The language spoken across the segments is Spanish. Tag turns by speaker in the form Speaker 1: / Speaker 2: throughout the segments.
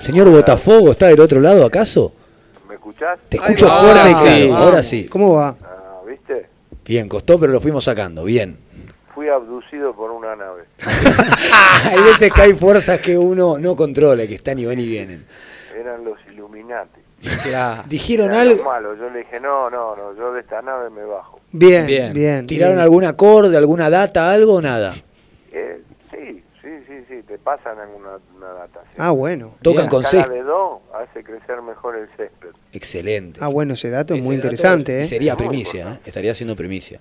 Speaker 1: Señor Botafogo, ¿está del otro lado acaso?
Speaker 2: ¿Me escuchás?
Speaker 1: Te escucho
Speaker 3: va,
Speaker 1: fuerte y
Speaker 3: sí,
Speaker 1: claro, ahora sí.
Speaker 4: ¿Cómo va?
Speaker 2: Ah, ¿Viste?
Speaker 1: Bien, costó, pero lo fuimos sacando, bien.
Speaker 2: Fui abducido por una nave.
Speaker 1: Hay veces que hay fuerzas que uno no controla, que están y van y vienen.
Speaker 2: Eran los Illuminati.
Speaker 1: Dijeron algo,
Speaker 2: malos. Yo le dije, no, no, no, yo de esta nave me bajo.
Speaker 4: Bien, bien.
Speaker 3: Bien.
Speaker 1: tiraron
Speaker 4: bien.
Speaker 1: algún acorde, alguna data, algo o nada.
Speaker 2: Eh, sí, sí, sí, sí, te pasan alguna una data. sí.
Speaker 4: Ah, bueno.
Speaker 1: Tocan con seis.
Speaker 2: de do hace crecer mejor el césped.
Speaker 1: Excelente.
Speaker 4: Ah, bueno, ese dato es muy
Speaker 1: dato
Speaker 4: interesante, ¿eh?
Speaker 1: Sería primicia. ¿eh? estaría haciendo primicia.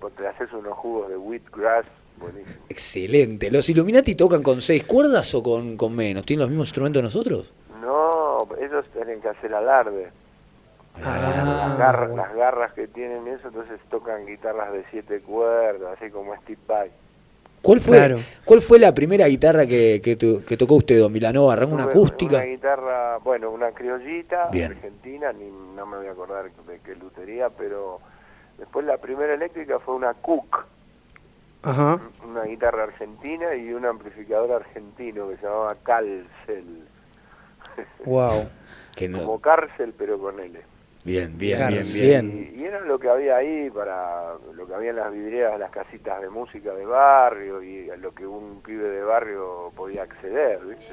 Speaker 2: Pues, te haces unos jugos de wheatgrass, buenísimo.
Speaker 1: Excelente. ¿Los Illuminati tocan con seis cuerdas o con, con menos? ¿Tienen los mismos instrumentos nosotros?
Speaker 2: No, ellos tienen que hacer alarde.
Speaker 4: Ah,
Speaker 2: las, garras,
Speaker 4: bueno.
Speaker 2: las garras que tienen eso, entonces tocan guitarras de siete cuerdas, así como Steve Vai.
Speaker 1: ¿Cuál fue,
Speaker 4: Claro.
Speaker 1: ¿cuál fue la primera guitarra que, que, to- que tocó usted, don Milanova? ¿Arrancó una acústica?
Speaker 2: Una guitarra, bueno, una criollita
Speaker 1: Bien.
Speaker 2: argentina, ni, no me voy a acordar de qué lutería, pero después la primera eléctrica fue una Cook,
Speaker 4: Ajá.
Speaker 2: una guitarra argentina y un amplificador argentino que se llamaba Calcel,
Speaker 4: Wow.
Speaker 1: Que no-
Speaker 2: como cárcel pero con L.
Speaker 1: Bien, bien,
Speaker 4: Claro.
Speaker 1: bien.
Speaker 2: Y, y era lo que había ahí para lo que había en las vidrieras las casitas de música de barrio y a lo que un pibe de barrio podía acceder, ¿viste?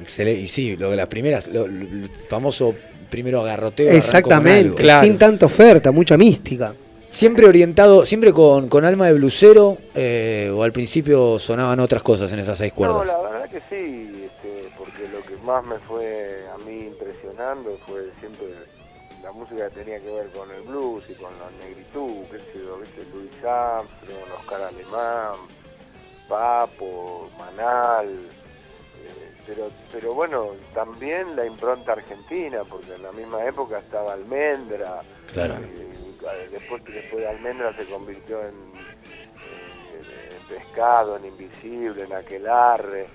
Speaker 1: Excelente. Y sí, lo de las primeras, lo, lo- el famoso primero agarroteo.
Speaker 4: Exactamente.
Speaker 1: algo.
Speaker 3: Claro.
Speaker 4: Sin tanta oferta, mucha mística.
Speaker 1: Siempre orientado, siempre con, con alma de blusero, eh, o al principio sonaban otras cosas en esas seis
Speaker 2: No,
Speaker 1: cuerdas.
Speaker 2: la verdad que sí, este, porque lo que más me fue a mí impresionando fue siempre música que tenía que ver con el blues y con la negritud, qué sé yo, ¿viste? Louis Armstrong, Oscar Alemán, Papo, Manal, eh, pero, pero bueno, también la impronta argentina, porque en la misma época estaba Almendra,
Speaker 1: Claro.
Speaker 2: eh, después, después de Almendra se convirtió en, en Pescado, en Invisible, en Aquelarre,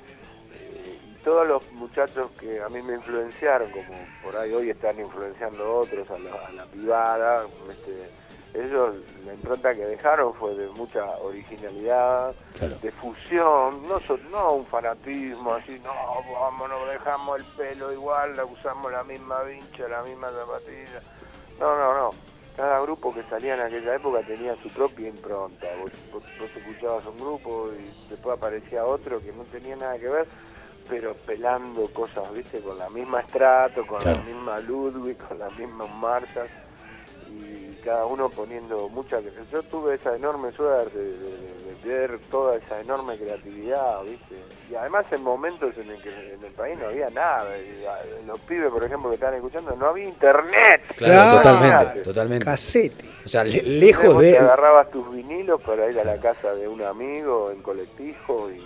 Speaker 2: todos los muchachos que a mí me influenciaron, como por ahí hoy están influenciando otros a la, a la privada, este, ellos, la impronta que dejaron fue de mucha originalidad,
Speaker 1: Claro.
Speaker 2: de fusión, no, so- no un fanatismo así, no, vamos, nos dejamos el pelo igual, la usamos la misma vincha, la misma zapatilla. No, no, no. Cada grupo que salía en aquella época tenía su propia impronta. Vos, vos- vos escuchabas un grupo y después aparecía otro que no tenía nada que ver, pero pelando cosas, viste, con la misma estrato, con
Speaker 1: Claro.
Speaker 2: la misma Ludwig, con las mismas marchas y cada uno poniendo mucha yo tuve esa enorme suerte de, de- de ver toda esa enorme creatividad viste y además en momentos en el que en el país no había nada y, ah, los pibes por ejemplo que estaban escuchando no había internet
Speaker 1: Claro,
Speaker 4: Claro.
Speaker 1: totalmente, totalmente.
Speaker 4: Casete.
Speaker 1: O sea, le- lejos
Speaker 2: te
Speaker 1: de...
Speaker 2: agarrabas tus vinilos para ir a la casa de un amigo en colectivo y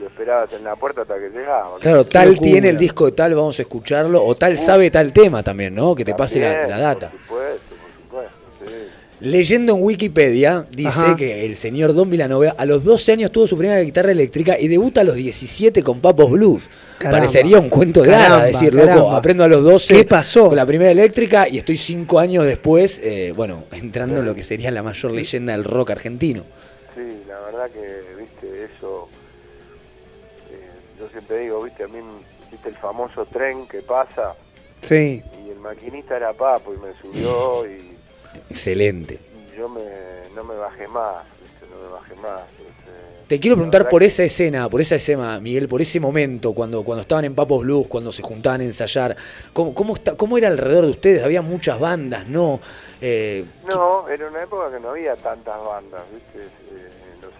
Speaker 2: lo esperabas en la puerta hasta que llegaba
Speaker 1: Claro, tal
Speaker 4: locura.
Speaker 1: tiene el disco de tal, vamos a escucharlo, o tal sabe tal tema también, ¿no? Que te pase la, la data.
Speaker 2: por supuesto por supuesto sí.
Speaker 1: Leyendo en Wikipedia, dice
Speaker 4: Ajá.
Speaker 1: que el señor Don Vilanova a los 12 años tuvo su primera guitarra eléctrica y debuta a los 17 con Papos Blues.
Speaker 4: Caramba.
Speaker 1: Parecería un cuento de hadas
Speaker 4: Caramba,
Speaker 1: decir, loco,
Speaker 4: caramba.
Speaker 1: aprendo a los 12
Speaker 4: ¿Qué pasó?
Speaker 1: con la primera eléctrica y estoy 5 años después, eh, bueno, entrando en lo que sería la mayor leyenda del rock argentino.
Speaker 2: Sí, la verdad que, siempre digo, viste, a mí, viste el famoso tren que pasa
Speaker 4: Sí.
Speaker 2: y el maquinista era Papo y me subió y,
Speaker 1: Excelente.
Speaker 2: y yo me, no me bajé más, viste, no me bajé más. este,
Speaker 1: Te quiero preguntar por
Speaker 2: que-
Speaker 1: esa escena, por esa escena, Miguel, por ese momento, cuando, cuando estaban en Papos Blues, cuando se juntaban a ensayar, ¿cómo, cómo, está, cómo era alrededor de ustedes? Había muchas bandas, ¿no? Eh,
Speaker 2: No, era una época que no había tantas bandas, viste,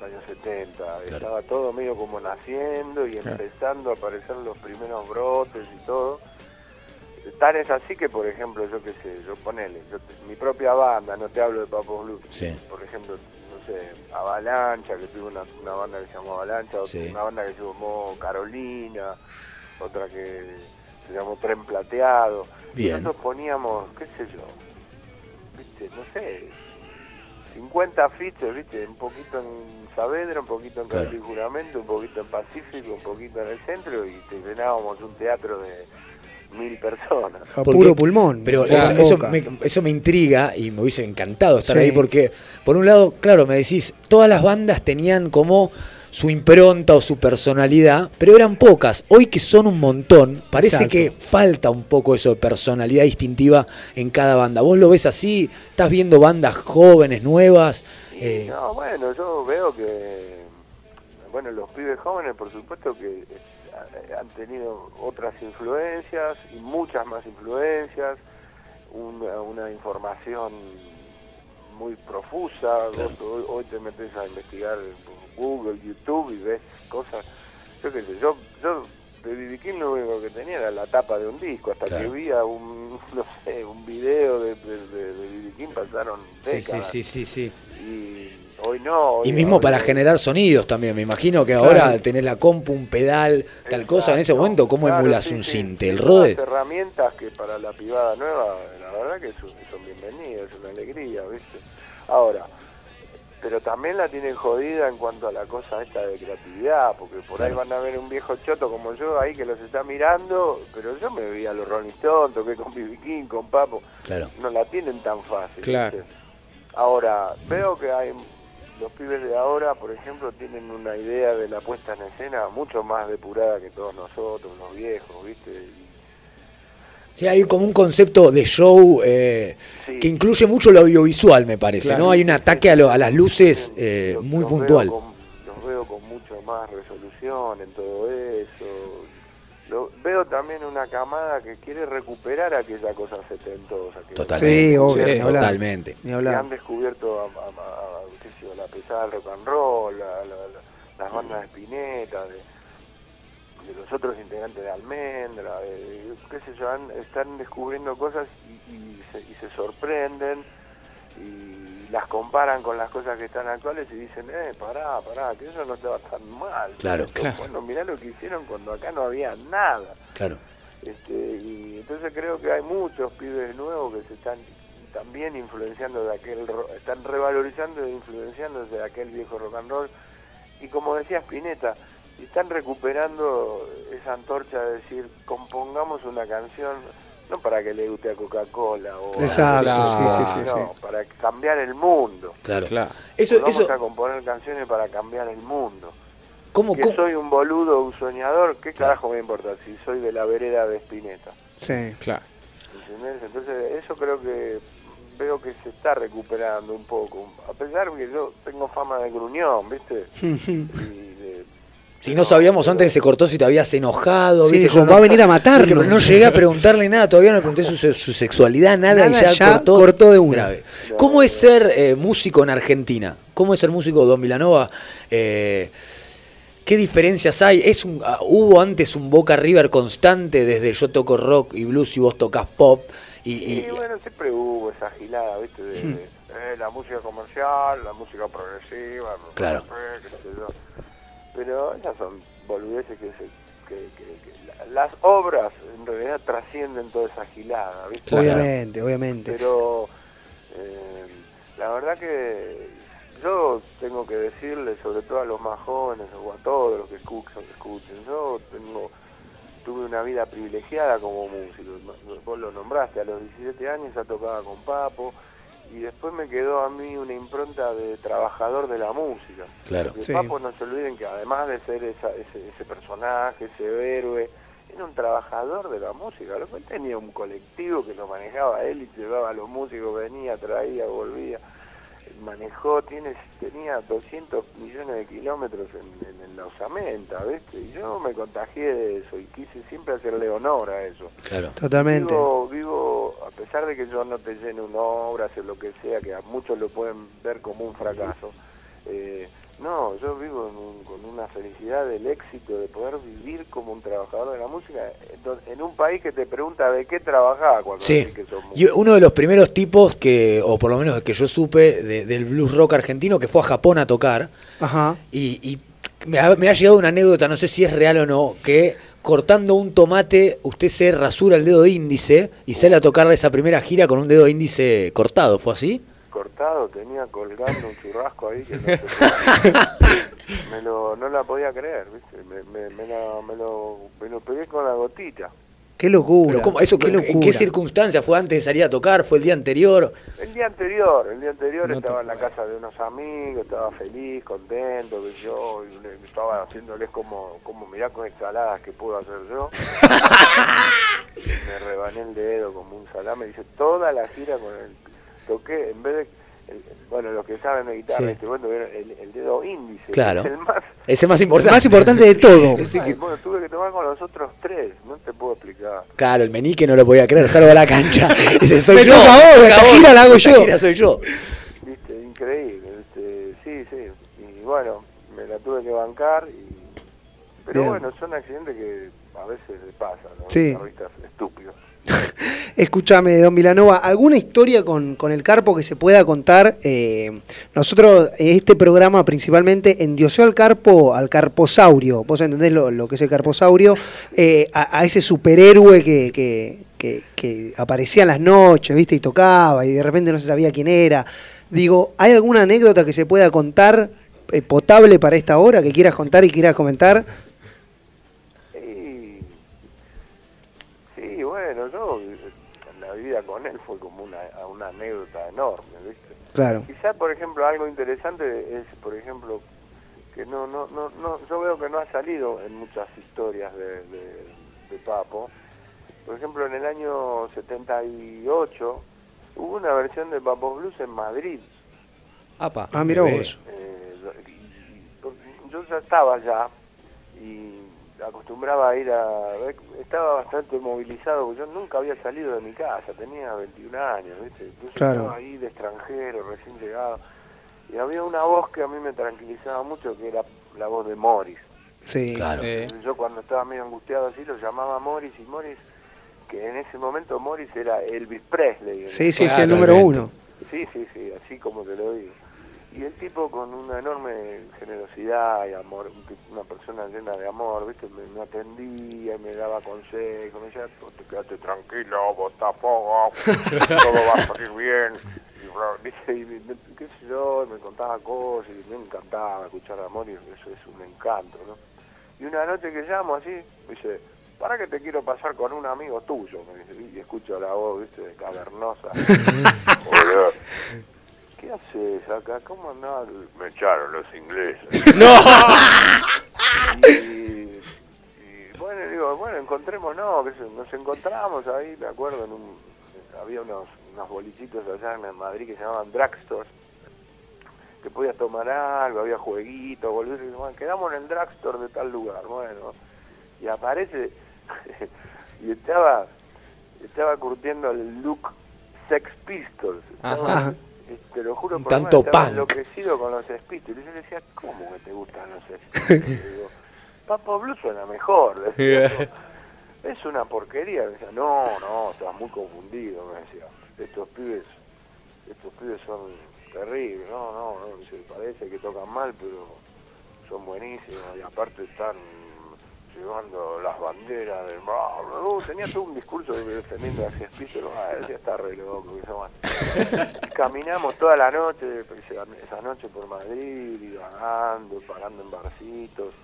Speaker 2: los años 70, estaba todo medio como naciendo y
Speaker 1: Claro.
Speaker 2: empezando a aparecer los primeros brotes y todo. Tan es así que, por ejemplo, yo qué sé, yo ponele, yo te- mi propia banda, no te hablo de Papos Blues,
Speaker 1: Sí.
Speaker 2: por ejemplo, no sé, Avalancha, que tuve una, una banda que se llamó Avalancha, otra-
Speaker 1: Sí.
Speaker 2: una banda que se llamó Carolina, otra que se llamó Tren Plateado.
Speaker 1: Bien.
Speaker 2: Nosotros poníamos, qué sé yo, viste, no sé, 50 afiches, viste, un poquito en Saavedra, un poquito en
Speaker 1: Claro.
Speaker 2: Y Juramento, un poquito en Pacífico, un poquito en el centro y te llenábamos un teatro de mil personas.
Speaker 4: A
Speaker 1: Porque-
Speaker 4: puro pulmón.
Speaker 1: Pero eso, me, eso me intriga y me hubiese encantado estar
Speaker 4: Sí.
Speaker 1: ahí porque, por un lado, claro, me decís, todas las bandas tenían como su impronta o su personalidad, pero eran pocas. Hoy que son un montón, parece
Speaker 4: Exacto.
Speaker 1: que falta un poco eso de personalidad distintiva en cada banda. ¿Vos lo ves así? ¿Estás viendo bandas jóvenes, nuevas? Eh,
Speaker 2: no, bueno, yo veo que, bueno, los pibes jóvenes, por supuesto que eh, han tenido otras influencias y muchas más influencias, una, una información muy profusa.
Speaker 1: Claro.
Speaker 2: Hoy, hoy te metes a investigar Google, YouTube y ves cosas. Yo qué sé, yo, yo de B.B. King lo único que tenía era la tapa de un disco, hasta
Speaker 1: Claro.
Speaker 2: que vi a un, no sé, un video de de- de- de. King pasaron
Speaker 1: sí, sí,
Speaker 2: décadas
Speaker 1: sí, sí, sí.
Speaker 2: y hoy no. hoy
Speaker 1: Y mismo
Speaker 2: hoy-
Speaker 1: para generar sonidos también, me imagino que
Speaker 4: Claro.
Speaker 1: ahora tenés la compu, un pedal, tal cosa, en ese
Speaker 2: Exacto.
Speaker 1: momento, ¿cómo
Speaker 2: Claro,
Speaker 1: emulas
Speaker 2: sí,
Speaker 1: un
Speaker 2: sí.
Speaker 1: ¿El Rode?
Speaker 2: herramientas que para la privada nueva, la verdad que son, son bienvenidas, es una alegría, ¿viste? Ahora, pero también la tienen jodida en cuanto a la cosa esta de creatividad, porque por ahí van a ver un viejo choto como yo ahí que los está mirando, pero yo me vi a los Rolling Stones, toqué con. King, con Papo,
Speaker 1: Claro.
Speaker 2: no la tienen tan fácil.
Speaker 4: Claro.
Speaker 2: ¿viste? Ahora, veo que hay los pibes de ahora, por ejemplo, tienen una idea de la puesta en escena mucho más depurada que todos nosotros, los viejos, ¿viste? Y-
Speaker 1: Sí, hay como un concepto de show eh,
Speaker 2: sí.
Speaker 1: que incluye mucho lo audiovisual, me parece,
Speaker 4: Claro.
Speaker 1: ¿no? Hay un ataque a, lo- a las luces eh,
Speaker 2: los-
Speaker 1: muy
Speaker 2: los veo
Speaker 1: puntual.
Speaker 2: con- los veo con mucho más resolución en todo eso. Lo, veo también una camada que quiere recuperar aquella cosa setentosa. Que
Speaker 1: Totalmente.
Speaker 4: Sí, obvio,
Speaker 1: Sí,
Speaker 4: ni hablar.
Speaker 1: totalmente.
Speaker 4: Ni
Speaker 2: que han descubierto a, a- a- qué sé yo, la pesada del rock and roll, la- la- la- las bandas de Spinetta, de, de los otros integrantes de Almendra, de- qué sé yo, han- están descubriendo cosas y, y se, y se sorprenden y las comparan con las cosas que están actuales y dicen, eh, pará, pará, que eso no estaba tan mal.
Speaker 1: Claro,
Speaker 2: Esto,
Speaker 4: claro.
Speaker 2: Bueno, mirá lo que hicieron cuando acá no había nada.
Speaker 1: Claro.
Speaker 2: Este, y entonces creo que hay muchos pibes nuevos que se están también influenciando de aquel, ro- están revalorizando e influenciándose de aquel viejo rock and roll. Y como decía Spinetta, están recuperando esa antorcha de decir, compongamos una canción, no para que le guste a Coca-Cola o a-
Speaker 4: Exacto, sí, sí, sí,
Speaker 2: no,
Speaker 4: sí.
Speaker 2: para cambiar el mundo.
Speaker 1: Claro.
Speaker 3: Claro.
Speaker 1: Eso,
Speaker 2: Vamos
Speaker 1: eso,
Speaker 2: a componer canciones para cambiar el mundo.
Speaker 1: ¿cómo,
Speaker 2: Que
Speaker 1: cómo-
Speaker 2: soy un boludo, un soñador, ¿qué
Speaker 1: Claro.
Speaker 2: carajo me importa si soy de la vereda de Spinetta?
Speaker 4: Sí.
Speaker 3: Claro.
Speaker 2: ¿Entendés? Entonces eso creo que veo que se está recuperando un poco. A pesar que yo tengo fama de gruñón, ¿viste? Y
Speaker 1: Si no sabíamos antes que se cortó si te habías enojado,
Speaker 4: Sí,
Speaker 1: ¿viste?
Speaker 4: dijo,
Speaker 1: Yo no-
Speaker 4: va a venir a matarnos.
Speaker 1: pero no llegué a preguntarle nada, todavía no le pregunté su, su sexualidad, nada, y ya,
Speaker 4: ya
Speaker 1: cortó,
Speaker 4: cortó de una.
Speaker 2: No,
Speaker 1: ¿Cómo es ser eh, músico en Argentina? ¿Cómo es ser músico Don Milanova? Eh, ¿Qué diferencias hay? ¿Es un, ah, ¿Hubo antes un Boca River constante desde yo toco rock y blues y vos tocas pop? Y,
Speaker 2: Y,
Speaker 1: y-
Speaker 2: bueno, siempre hubo esa gilada, ¿viste? De,
Speaker 4: Hmm.
Speaker 2: de, eh, la música comercial, la música progresiva,
Speaker 1: Claro.
Speaker 2: sé, qué sé yo. Pero esas son boludeces que se... Que, que- que la- las obras en realidad trascienden toda esa gilada, ¿viste?
Speaker 1: Claro.
Speaker 4: Obviamente, obviamente.
Speaker 2: Pero eh, la verdad que yo tengo que decirle, sobre todo a los más jóvenes o a todos los que escuchan, escuchen, yo tengo tuve una vida privilegiada como músico. Vos lo nombraste, a los 17 años ya tocaba con Papo y después me quedó a mí una impronta de trabajador de la música.
Speaker 1: claro.
Speaker 2: Porque
Speaker 4: Sí.
Speaker 2: Papo no se olviden que además de ser esa- ese, ese personaje, ese héroe, era un trabajador de la música. Lo cual tenía un colectivo que lo manejaba él y llevaba a los músicos, venía, traía, volvía. Manejó, tiene, tenía 200 millones de kilómetros en, en, en la osamenta, ¿viste? Y yo me contagié de eso y quise siempre hacerle honor a eso.
Speaker 1: Claro.
Speaker 4: Totalmente.
Speaker 2: Vivo, vivo, a pesar de que yo no te llene una obra, hacer lo que sea, que a muchos lo pueden ver como un fracaso, eh, no, yo vivo en un- con una felicidad del éxito de poder vivir como un trabajador de la música en un país que te pregunta de qué trabajás cuando
Speaker 1: Sí.
Speaker 2: decís que sos
Speaker 1: Y uno de los primeros tipos que, o por lo menos que yo supe, de- del blues rock argentino, que fue a Japón a tocar,
Speaker 4: Ajá.
Speaker 1: y, y me, ha, me ha llegado una anécdota, no sé si es real o no, que cortando un tomate usted se rasura el dedo índice y sale a tocar esa primera gira con un dedo índice cortado, ¿fue así?
Speaker 2: Cortado, tenía colgando un churrasco ahí que no, se podía- me lo, no la podía creer, ¿viste? Me, me, me, la- me lo, me lo pegué con la gotita.
Speaker 4: Qué locura.
Speaker 1: ¿cómo? Eso,
Speaker 4: qué
Speaker 1: ¿En
Speaker 4: locura.
Speaker 1: qué circunstancia? ¿Fue antes de salir a tocar? ¿Fue el día anterior?
Speaker 2: El día anterior, el día anterior
Speaker 1: No
Speaker 2: estaba en la casa de unos amigos, estaba feliz, contento, que yo y le- estaba haciéndoles como, como mirá con ensaladas que puedo hacer yo. me rebané el dedo como un salame, dice, toda la gira con el toqué, en vez de, el- bueno, los que saben de guitarra,
Speaker 1: Sí.
Speaker 2: este, bueno, el, el dedo índice,
Speaker 1: Claro.
Speaker 2: es el más...
Speaker 1: Es más
Speaker 4: El
Speaker 1: importante.
Speaker 4: más importante de todo.
Speaker 1: Que-
Speaker 2: bueno, tuve que tomar con los otros tres, no te puedo explicar.
Speaker 1: Claro, el menique no lo podía creer, salgo a la cancha. Dice, soy
Speaker 4: Me
Speaker 1: yo.
Speaker 4: toca ahora,
Speaker 1: me
Speaker 4: esta gira
Speaker 1: vos,
Speaker 4: la hago
Speaker 1: esta
Speaker 4: yo.
Speaker 1: gira soy yo.
Speaker 2: Viste, increíble, este, sí, sí, y bueno, me la tuve que bancar, y, pero
Speaker 4: Bien.
Speaker 2: bueno, son accidentes que a veces le pasan, ¿no?
Speaker 4: Sí.
Speaker 2: Estúpidos.
Speaker 4: Escúchame, don Milanova, ¿alguna historia con, con el carpo que se pueda contar? Eh, nosotros, este programa principalmente, endiosó al carpo, al carposaurio, vos entendés lo, lo que es el carposaurio, eh, a, a ese superhéroe que, que, que- que aparecía en las noches, ¿viste? Y tocaba, y de repente no se sabía quién era. Digo, ¿hay alguna anécdota que se pueda contar eh, potable para esta hora, que quieras contar y quieras comentar?
Speaker 2: Y, sí, bueno, yo, la vida con él fue como una, una anécdota enorme, ¿viste?
Speaker 4: Claro.
Speaker 2: Quizá, por ejemplo, algo interesante es, por ejemplo, que no, no, no, no, yo veo que no ha salido en muchas historias de, de, de Papo. Por ejemplo, en el año 78 hubo una versión de Papo Blues en Madrid.
Speaker 1: Apa,
Speaker 4: Ah, mira vos.
Speaker 2: Eh, yo ya estaba allá y acostumbraba a ir a... Estaba bastante movilizado, porque yo nunca había salido de mi casa, tenía 21 años, ¿viste? Entonces
Speaker 4: Claro.
Speaker 2: estaba ahí de extranjero, recién llegado. Y había una voz que a mí me tranquilizaba mucho, que era la voz de Morris.
Speaker 4: Sí.
Speaker 1: Claro.
Speaker 2: Yo cuando estaba medio angustiado así lo llamaba Morris y Morris, que en ese momento Morris era Elvis Presley.
Speaker 4: Sí, sí, sí, el número uno.
Speaker 2: Sí, sí, sí, así como te lo digo. Y el tipo con una enorme generosidad y amor, una persona llena de amor, ¿viste? Me, me atendía y me daba consejos, me decía, "Tú te quédate tranquilo, vos tampoco, todo va a salir bien. Y. Y me- me- qué sé yo, me contaba cosas y me encantaba escuchar amor y eso es un encanto, ¿no? Y una noche que llamo así, me dice, para que te quiero pasar con un amigo tuyo, me dice, y escucho la voz, ¿viste? Cavernosa. ¿Qué haces acá? ¿Cómo andás? Me echaron los ingleses.
Speaker 1: ¡No!
Speaker 2: Y, y, bueno, digo, bueno, encontrémonos, nos encontramos ahí, me acuerdo, en un, había unos, unos bolichitos allá en Madrid que se llamaban drugstores, que podías tomar algo, había jueguitos, boludo, y bueno, quedamos en el drugstore de tal lugar, bueno, y aparece, y estaba, estaba curtiendo el look Sex Pistols, estaba-
Speaker 4: Ajá.
Speaker 2: Te lo juro
Speaker 1: Un
Speaker 2: por
Speaker 1: tanto
Speaker 2: enloquecido con los Pistols, y yo le decía, ¿cómo que te gustan los? Y digo, Papo Blue suena mejor, decía es una porquería, me decía, no, no, estás muy confundido, me decía, estos pibes, estos pibes son terribles, no, no, no, dice, parece que tocan mal, pero son buenísimos, y aparte están llevando las banderas del uh, tenía todo un discurso defendiendo a Sex Pistols, ah, decía, está re loco, Caminamos toda la noche, esa esa noche por Madrid, y vagando, parando en barcitos,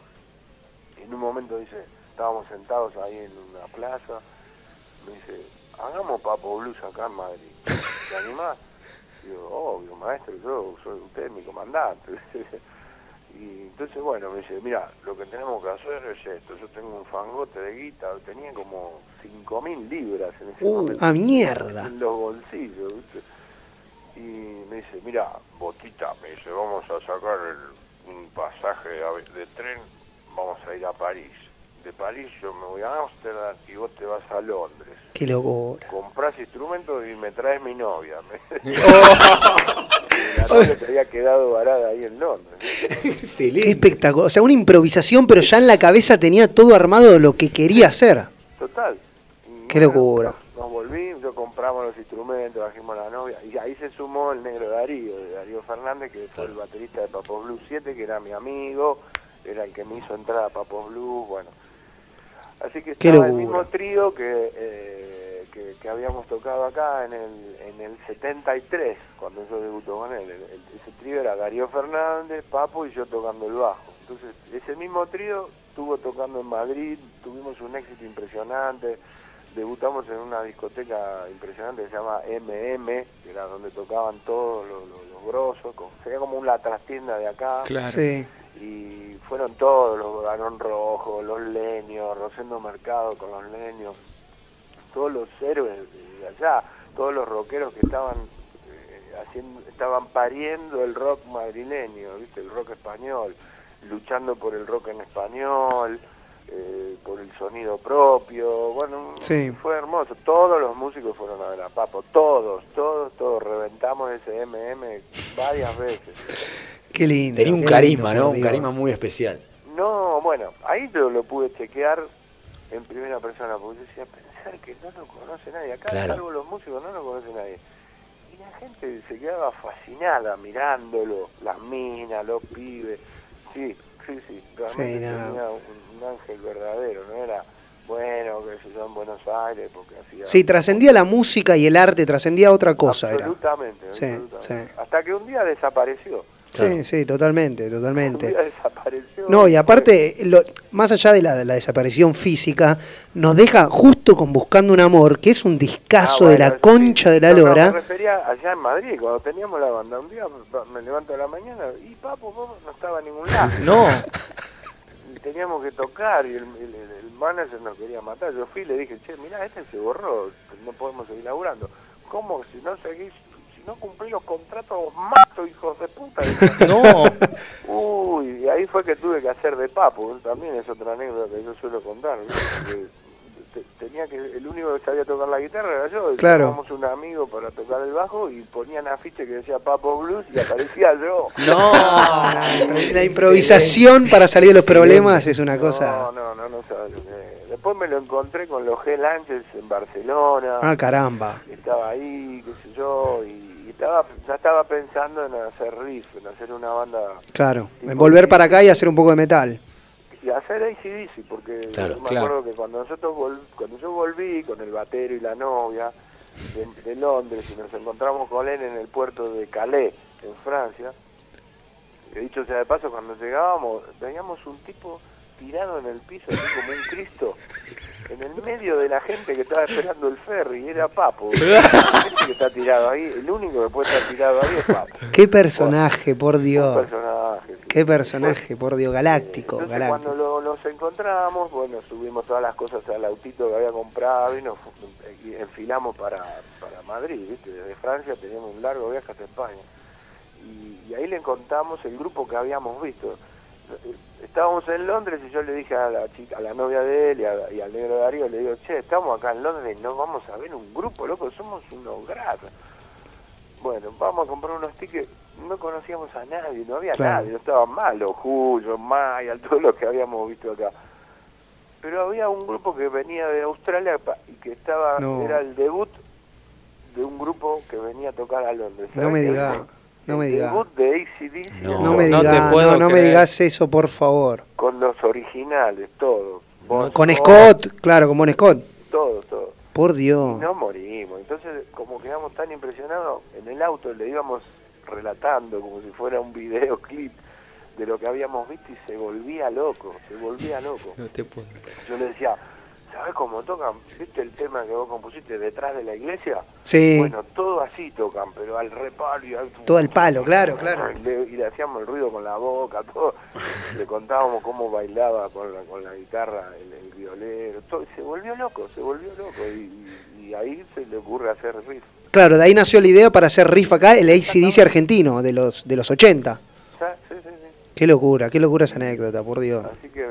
Speaker 2: en un momento dice, estábamos sentados ahí en una plaza, me dice, hagamos Papo Blues acá en Madrid, ¿te animás? Digo, obvio, maestro, yo soy usted mi comandante. Y entonces, bueno, me dice, mira, lo que tenemos que hacer es esto, yo tengo un fangote de guita, tenía como 5.000 libras en ese
Speaker 1: Uh,
Speaker 2: momento.
Speaker 4: ¡A mierda!
Speaker 2: En los bolsillos, ¿viste? Y me dice, mira, Botita, me dice, vamos a sacar el- un pasaje de tren, vamos a ir a París. De París yo me voy a Ámsterdam y vos te vas a Londres.
Speaker 4: ¡Qué locura!
Speaker 2: Comprás instrumentos y me traes mi novia. Me- Te había quedado varada ahí en Londres.
Speaker 4: ¡Qué
Speaker 1: Excelente.
Speaker 4: espectacular! O sea, una improvisación, pero ya en la cabeza tenía todo armado de lo que quería hacer.
Speaker 2: Total.
Speaker 4: Qué locura.
Speaker 2: Nos, nos volvimos, yo compramos los instrumentos, trajimos la novia, y ahí se sumó el negro Darío, de Darío Fernández, que fue el baterista de Papos Blues 7, que era mi amigo, era el que me hizo entrar a Papos Blues, bueno. Así que
Speaker 4: Qué
Speaker 2: estaba el mismo trío que, eh, que, que habíamos tocado acá en el, en el 73, cuando yo debutó con él. El- el- ese trío era Darío Fernández, Papo y yo tocando el bajo. Entonces, ese mismo trío estuvo tocando en Madrid, tuvimos un éxito impresionante, debutamos en una discoteca impresionante que se llama MM, que era donde tocaban todos los, los, los grosos, como- sería como una trastienda de acá.
Speaker 1: Claro.
Speaker 4: Sí.
Speaker 2: Y fueron todos, los Barón Rojo, los Leños, Rosendo Mercado con los Leños, todos los héroes de allá, todos los rockeros que estaban eh, haciendo, estaban pariendo el rock madrileño, ¿viste? el rock español, luchando por el rock en español, eh, por el sonido propio, bueno,
Speaker 4: Sí.
Speaker 2: fue hermoso, todos los músicos fueron a ver a Papo, todos, todos, todos, reventamos ese MM varias veces.
Speaker 4: Qué lindo.
Speaker 1: Tenía un
Speaker 4: qué
Speaker 1: carisma,
Speaker 4: lindo,
Speaker 1: ¿no? Un carisma muy especial.
Speaker 2: No, bueno, ahí lo, lo pude chequear en primera persona, porque yo decía, que no lo conoce nadie, acá
Speaker 1: Claro.
Speaker 2: salvo los músicos no lo conoce nadie. Y la gente se quedaba fascinada mirándolo, las minas, los pibes, sí, sí, sí, realmente
Speaker 4: Sí, no.
Speaker 2: tenía un, un ángel verdadero, no era bueno que se yo en Buenos Aires porque hacía...
Speaker 4: Sí, trascendía la música y el arte, trascendía otra cosa. Era.
Speaker 2: Absolutamente,
Speaker 4: Sí,
Speaker 2: absolutamente.
Speaker 4: sí.
Speaker 2: Hasta que un día desapareció.
Speaker 1: Claro.
Speaker 4: Sí, sí, totalmente,
Speaker 2: Un
Speaker 4: totalmente.
Speaker 2: día desapareció.
Speaker 4: No, y aparte, lo- más allá de la, de la desaparición física, nos deja justo con Buscando un Amor, que es un discazo
Speaker 2: Ah,
Speaker 4: de la
Speaker 2: sí.
Speaker 4: concha de la
Speaker 2: No, no,
Speaker 4: lora.
Speaker 2: me refería allá en Madrid, cuando teníamos la banda. Un día me levanto a la mañana y papo, papo no estaba en ningún lado.
Speaker 1: No,
Speaker 2: Y teníamos que tocar y el, el, el manager nos quería matar. Yo fui y le dije, che, mirá, este se borró, no podemos seguir laburando. ¿Cómo? Si no seguís, no cumplís los contratos, os mato, hijos de puta.
Speaker 1: no.
Speaker 2: Uy, y ahí fue que tuve que hacer de papo. También es otra anécdota que yo suelo contar. ¿no? Tenía que el único que sabía tocar la guitarra era yo. y
Speaker 4: Claro.
Speaker 2: Teníamos un amigo para tocar el bajo y ponían afiche que decía Papo Blues y aparecía yo.
Speaker 1: No.
Speaker 4: La improvisación para salir de los problemas es una
Speaker 2: No,
Speaker 4: cosa.
Speaker 2: no, no, no sabes lo que. Después me lo encontré con los Hell Angels en Barcelona.
Speaker 4: Ah, caramba.
Speaker 2: estaba ahí, qué sé yo, y estaba, ya estaba pensando en hacer riff, en hacer una banda
Speaker 4: Claro. En volver para acá y hacer un poco de metal.
Speaker 2: y hacer ACDC, porque
Speaker 1: Claro,
Speaker 2: yo me
Speaker 1: claro.
Speaker 2: acuerdo que cuando nosotros vol- cuando yo volví con el batero y la novia de, de Londres y nos encontramos con él en el puerto de Calais, en Francia, he dicho sea de paso, cuando llegábamos, veíamos un tipo tirado en el piso, así como un Cristo, en el medio de la gente que estaba esperando el ferry, era Papo. Gente que está tirado ahí, el único que puede estar tirado ahí es Papo.
Speaker 4: Qué personaje, por Dios.
Speaker 2: personaje. sí.
Speaker 4: Qué personaje, por Dios. Galáctico,
Speaker 2: Entonces
Speaker 4: galáctico.
Speaker 2: cuando lo- los encontramos, bueno, subimos todas las cosas al autito que había comprado y nos y enfilamos para, para Madrid, ¿viste? Desde Francia teníamos un largo viaje hasta España. Y, y ahí le contamos el grupo que habíamos visto. Estábamos en Londres y yo le dije a la chica, a la novia de él y, a- y al negro Darío, le digo, che, estamos acá en Londres, no vamos a ver un grupo, loco, somos unos grasos. Bueno, vamos a comprar unos tickets, no conocíamos a nadie, no había
Speaker 4: Claro.
Speaker 2: nadie, no estaban mal, los Julio, Maya, todos los que habíamos visto acá. Pero había un grupo que venía de Australia y que estaba,
Speaker 4: No.
Speaker 2: era el debut de un grupo que venía a tocar a Londres.
Speaker 4: No
Speaker 2: ¿Sabés
Speaker 4: me
Speaker 2: qué
Speaker 4: diga,
Speaker 2: fue?
Speaker 4: No me
Speaker 2: El
Speaker 4: diga.
Speaker 2: debut de ACDC
Speaker 1: No,
Speaker 4: No me
Speaker 1: no te
Speaker 4: digas,
Speaker 1: puedo
Speaker 4: no, no me digas eso, por favor.
Speaker 2: con los originales, todos. Bon
Speaker 4: Con
Speaker 2: Scott,
Speaker 4: Scott, claro, con Bon Scott.
Speaker 2: Todos, todos.
Speaker 4: Por Dios.
Speaker 2: Y no morimos. Entonces, como quedamos tan impresionados, en el auto le íbamos relatando como si fuera un videoclip de lo que habíamos visto y se volvía loco, se volvía loco.
Speaker 1: No te puedo.
Speaker 2: Yo le decía, ¿sabes cómo tocan? ¿Viste el tema que vos compusiste detrás de la iglesia?
Speaker 4: Sí,
Speaker 2: Bueno, todo así tocan, pero al reparo y al...
Speaker 4: todo el palo, claro, claro.
Speaker 2: Y le, y le hacíamos el ruido con la boca, todo. le contábamos cómo bailaba con la, con la guitarra el, el violero. Todo. y Se volvió loco, se volvió loco. Y, y- ahí se le ocurre hacer riff.
Speaker 4: Claro, de ahí nació la idea para hacer riff acá, el ACDC argentino, de los, de los 80.
Speaker 2: ¿Sabes? Sí, sí, sí.
Speaker 4: Qué locura, qué locura esa anécdota, por Dios.
Speaker 2: Así que,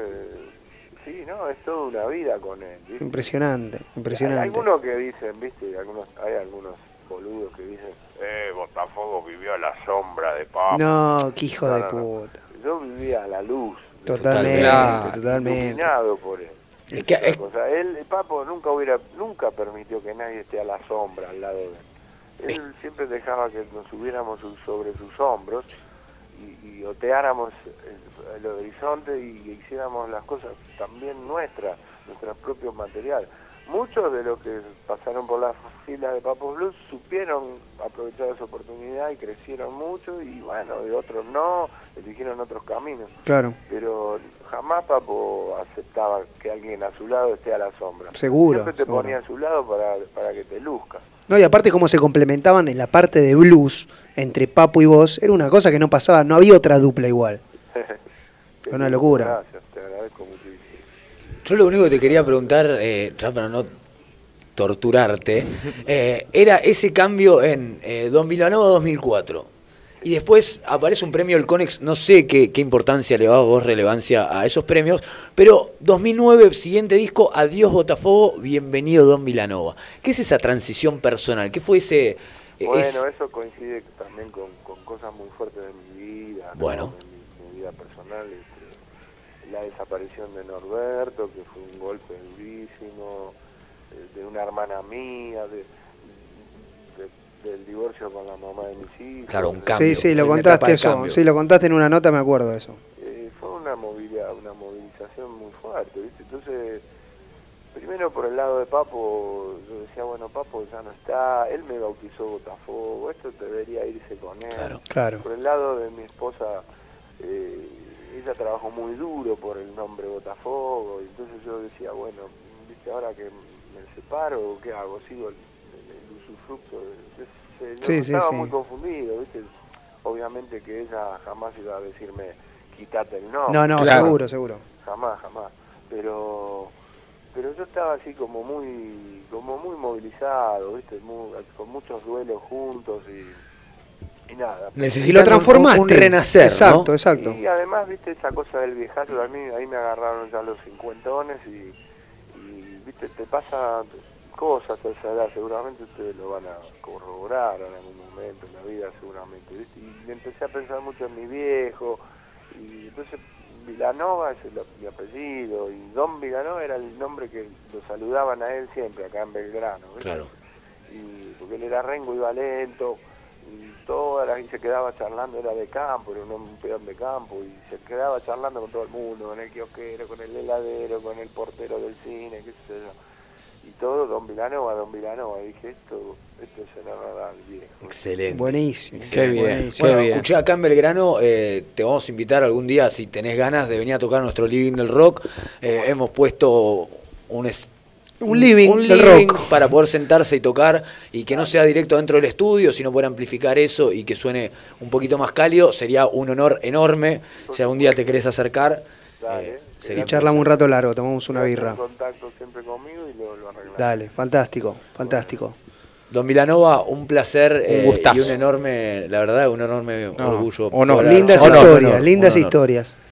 Speaker 2: no, es toda una vida con él. ¿viste?
Speaker 4: Impresionante,
Speaker 2: Hay
Speaker 4: impresionante.
Speaker 2: algunos que dicen, viste, algunos, hay algunos boludos que dicen, eh, Botafogo vivió a la sombra de Pablo.
Speaker 4: No, qué hijo de
Speaker 2: No, no, no.
Speaker 4: puta.
Speaker 2: Yo vivía a la luz. de
Speaker 4: Totalmente,
Speaker 1: Claro.
Speaker 4: totalmente.
Speaker 2: Iluminado por él.
Speaker 1: Es que es-
Speaker 2: cosa, él, el Papo nunca hubiera, nunca permitió que nadie esté a la sombra al lado de él. Él siempre dejaba que nos subiéramos su- sobre sus hombros y, y oteáramos el, el horizonte y hiciéramos las cosas también nuestras, nuestro propio material. muchos de los que pasaron por las filas de Papo Blues supieron aprovechar esa oportunidad y crecieron mucho y bueno, de otros no, eligieron otros caminos.
Speaker 4: Claro.
Speaker 2: Pero jamás Papo aceptaba que alguien a su lado esté a la sombra.
Speaker 4: Seguro.
Speaker 2: Siempre te
Speaker 4: seguro.
Speaker 2: ponía a su lado para, para que te luzcas.
Speaker 4: No, y aparte cómo se complementaban en la parte de blues entre Papo y vos, era una cosa que no pasaba, no había otra dupla igual. Una locura.
Speaker 2: Gracias, te agradezco muchísimo.
Speaker 1: Yo lo único que te quería preguntar, eh, ya para no torturarte, eh, era ese cambio en eh, 2009-2004. Y después aparece un premio del Conex, no sé qué, qué importancia le va vos relevancia a esos premios, pero 2009, siguiente disco, Adiós Botafogo, bienvenido Don Milanova. ¿Qué es esa transición personal? ¿Qué fue ese...?
Speaker 2: Bueno,
Speaker 1: es-
Speaker 2: eso coincide también con, con cosas muy fuertes de mi vida, ¿no?
Speaker 1: Bueno.
Speaker 2: de mi, mi vida personal. este, la desaparición de Norberto, que fue un golpe durísimo, eh, de una hermana mía, de, de- del divorcio con la mamá de mis hijos.
Speaker 1: Claro, un
Speaker 2: Eh,
Speaker 1: cambio.
Speaker 4: Sí, sí, lo contaste eso,
Speaker 1: cambio.
Speaker 4: sí, lo contaste en una nota, me acuerdo de eso.
Speaker 2: eh, fue una movida, una movilización muy fuerte, ¿viste? Entonces, primero por el lado de Papo, yo decía, bueno, Papo ya no está, él me bautizó Botafogo, esto debería irse con él.
Speaker 1: Claro.
Speaker 4: Claro.
Speaker 2: Por el lado de mi esposa, eh, ella trabajó muy duro por el nombre Botafogo, y entonces yo decía, bueno, viste, ahora que me separo, ¿qué hago? ¿Sigo el, el usufructo? de- qué sé yo?
Speaker 4: Sí, sí,
Speaker 2: estaba
Speaker 4: sí.
Speaker 2: muy confundido, viste. Obviamente que ella jamás iba a decirme, quítate el nombre.
Speaker 4: No, no,
Speaker 1: Claro.
Speaker 4: seguro, seguro.
Speaker 2: Jamás, jamás. Pero pero yo estaba así como muy como muy movilizado, ¿viste? Muy- con muchos duelos juntos y, y nada.
Speaker 4: Transformaste.
Speaker 1: Un, renacer, ¿no?
Speaker 4: Exacto, exacto.
Speaker 2: Y además, viste, esa cosa del viejazo, a mí ahí me agarraron ya los cincuentones y, y viste, te pasan cosas a esa edad, seguramente ustedes lo van a corroborar en algún momento en la vida, seguramente, viste, y empecé a pensar mucho en mi viejo, y entonces Vilanova es el, mi apellido, y Don Vilanova era el nombre que lo saludaban a él siempre acá en Belgrano.
Speaker 1: Claro.
Speaker 2: y porque él era rengo, iba lento, y toda la gente se quedaba charlando, era de campo, era un, un peón de campo, y se quedaba charlando con todo el mundo, con el kiosquero, con el heladero, con el portero del cine, qué sé yo. Y todo Don Vilanova, Don Vilanova, y dije, esto, esto se nos va a dar viejo.
Speaker 1: Excelente.
Speaker 4: Buenísimo.
Speaker 3: Qué bien.
Speaker 4: buenísimo.
Speaker 1: Bueno,
Speaker 3: bien.
Speaker 1: escuché acá en Belgrano, eh, te vamos a invitar algún día, si tenés ganas, de venir a tocar nuestro Living del Rock. Eh, hemos puesto un, es-
Speaker 4: Un living
Speaker 1: un
Speaker 4: del
Speaker 1: living
Speaker 4: rock.
Speaker 1: para poder sentarse y tocar y que no sea directo dentro del estudio, sino poder amplificar eso y que suene un poquito más cálido. Sería un honor enorme. Si algún día te querés acercar,
Speaker 2: Dale.
Speaker 1: eh,
Speaker 4: Y charlamos un rato largo, tomamos una birra.
Speaker 2: en contacto siempre conmigo y lo, lo arreglamos.
Speaker 4: Dale, fantástico, fantástico.
Speaker 1: Don Vilanova, un placer eh,
Speaker 3: gustazo.
Speaker 1: y un enorme, la verdad, un enorme
Speaker 3: No,
Speaker 1: orgullo.
Speaker 4: Lindas historias,
Speaker 1: honor,
Speaker 4: lindas
Speaker 1: un honor.
Speaker 4: historias.